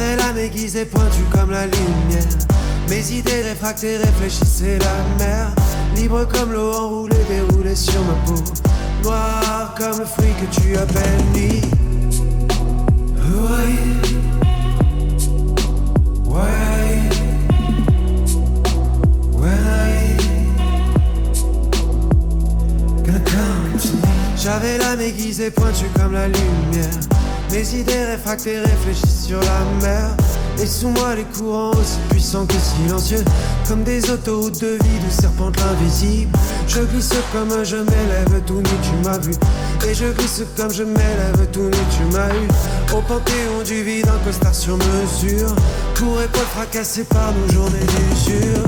J'avais l'âme aiguisée pointue comme la lumière. Mes idées réfractées réfléchissaient la mer. Libre comme l'eau enroulée, déroulée sur ma peau. Noir comme le fruit que tu appelles nuit. J'avais l'âme aiguisée pointue comme la lumière. Mes idées réfractées réfléchissent sur la mer. Et sous moi les courants aussi puissants que silencieux. Comme des autoroutes de vie de serpente l'invisible. Je glisse comme je m'élève tout nu tu m'as vu. Et je glisse comme je m'élève tout nu tu m'as eu. Au panthéon du vide un costard sur mesure. Pour épaules fracassées par nos journées d'usure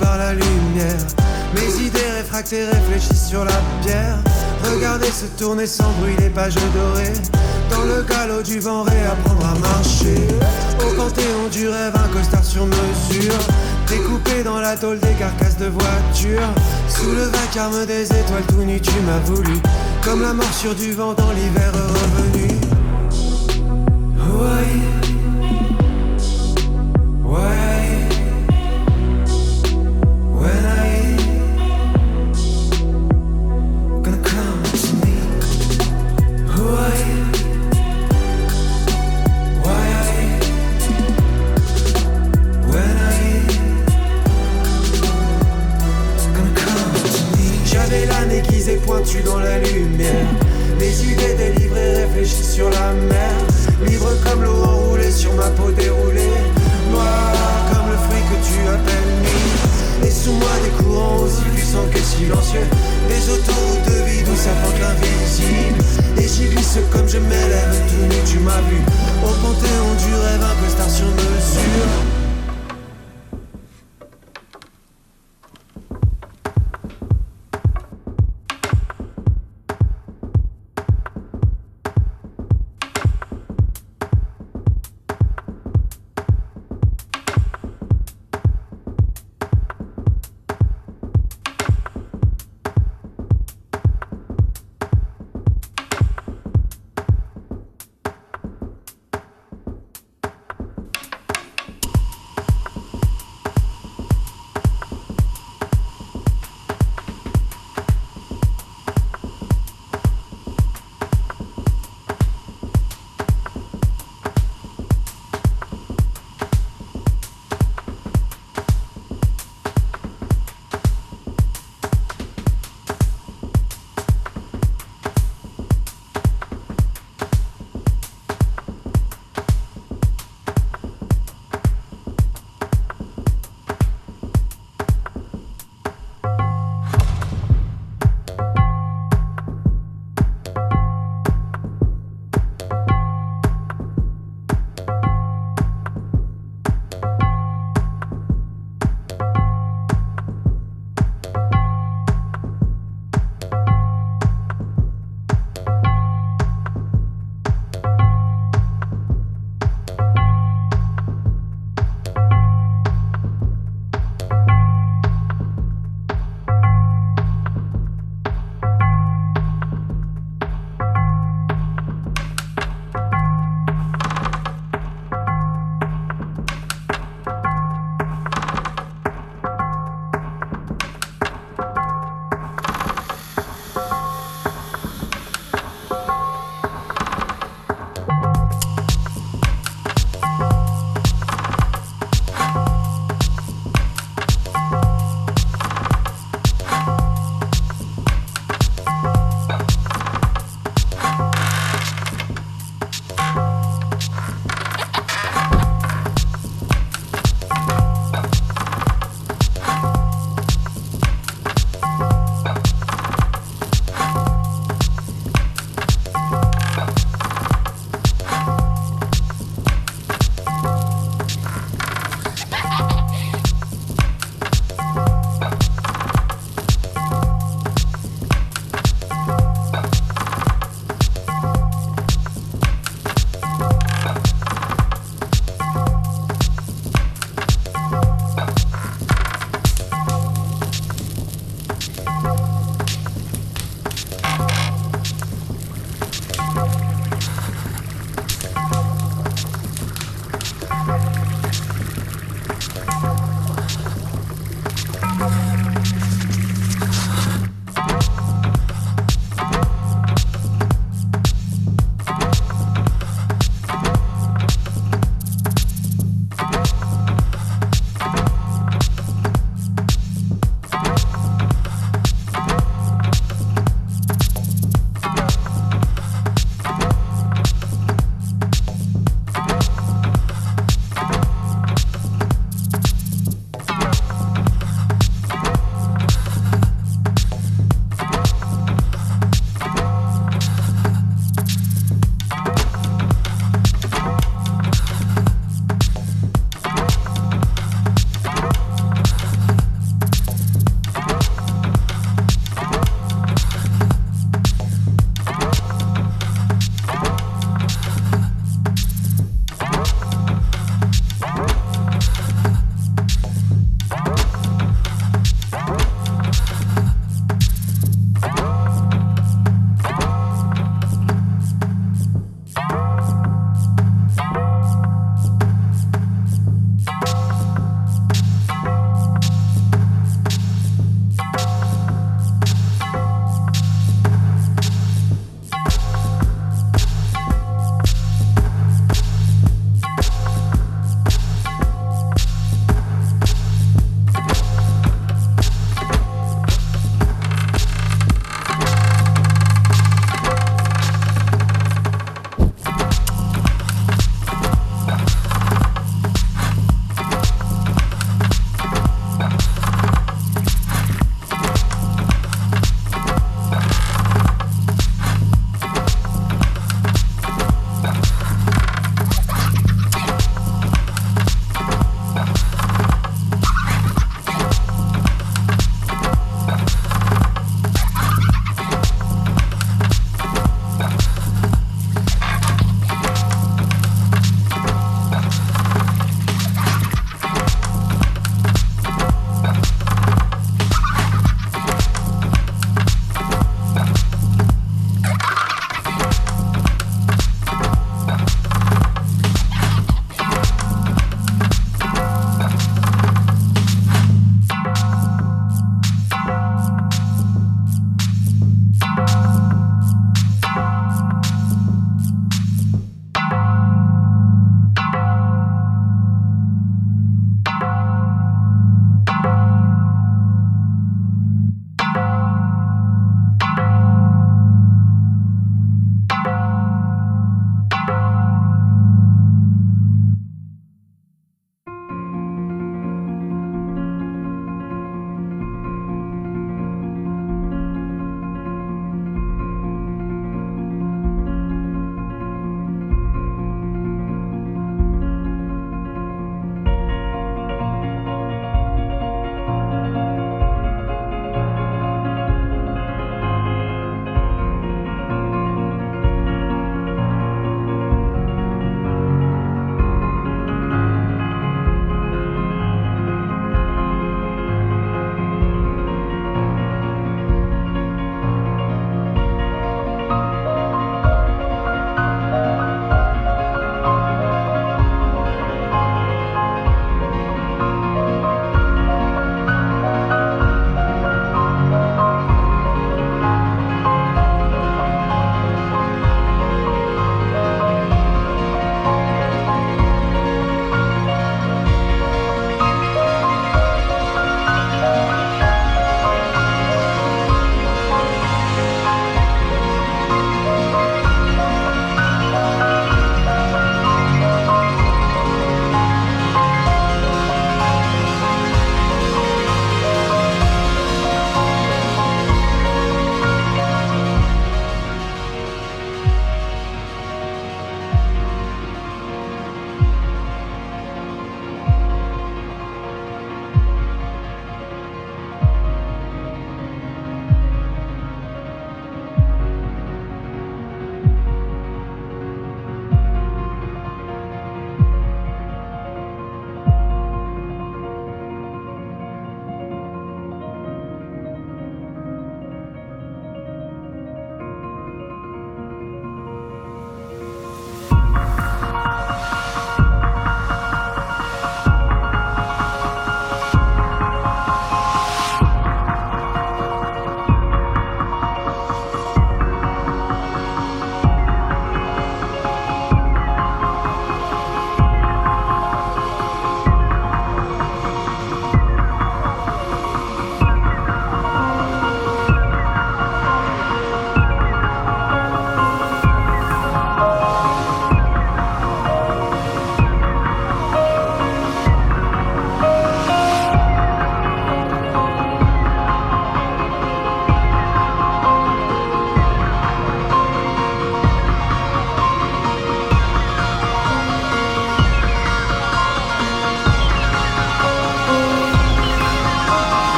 Par la lumière. Mes idées réfractées réfléchissent sur la pierre. Regardez se tourner sans bruit les pages dorées. Dans le galop du vent, réapprendre à marcher. Au panthéon du rêve, un costard sur mesure. Découpé dans la tôle des carcasses de voitures. Sous le vacarme des étoiles, tout nu, tu m'as voulu. Comme la morsure du vent dans l'hiver revenu. Dans la lumière. Les idées délivrées réfléchies sur la mer. Libre comme l'eau enroulée sur ma peau déroulée. Noir comme le fruit que tu appelles nuit. Et sous moi des courants aussi puissants que silencieux. Des autoroutes de vie d'où s'apporte l'invisible. Et j'y glisse comme je m'élève tout nu, tu m'as vu. Au panthéon du rêve, un costard sur mesure.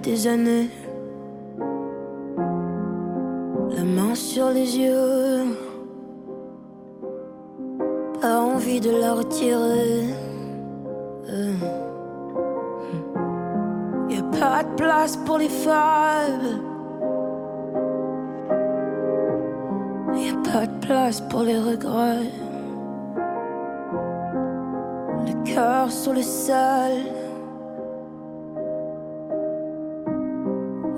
des années. La main sur les yeux. Pas envie de la retirer. Euh. Y a pas de place pour les femmes. Y a pas de place pour les regrets. Le cœur sur le sol.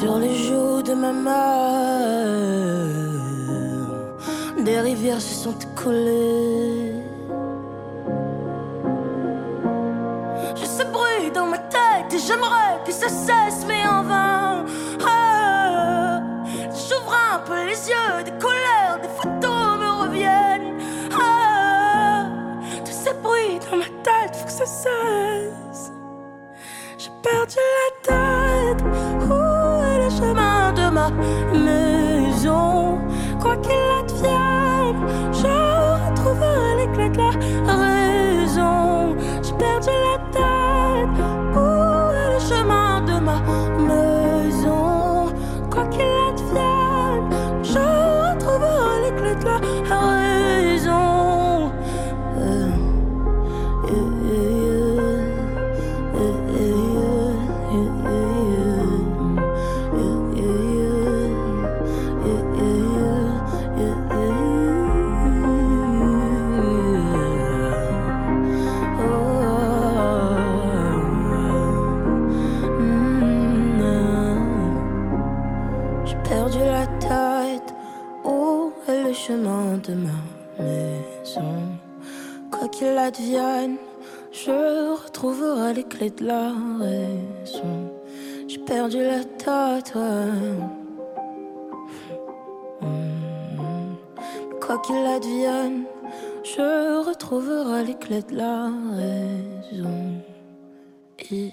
Sur les joues de ma mère, des rivières se sont écoulées. Je sais bruit dans ma tête et j'aimerais que ça cesse, mais en vain. Ah, J'ouvre un peu les yeux, des couleurs, des photos me reviennent. Ah, tous ces bruits dans ma tête, faut que ça cesse. J'ai perdu la tête. Ma maison? Quoi qu'il advienne, je retrouverai clés de la de ma maison? Quoi qu'il advienne, je retrouverai les clés de la raison. J'ai perdu la tête. Quoi qu'il advienne, je retrouverai les clés de la raison. Et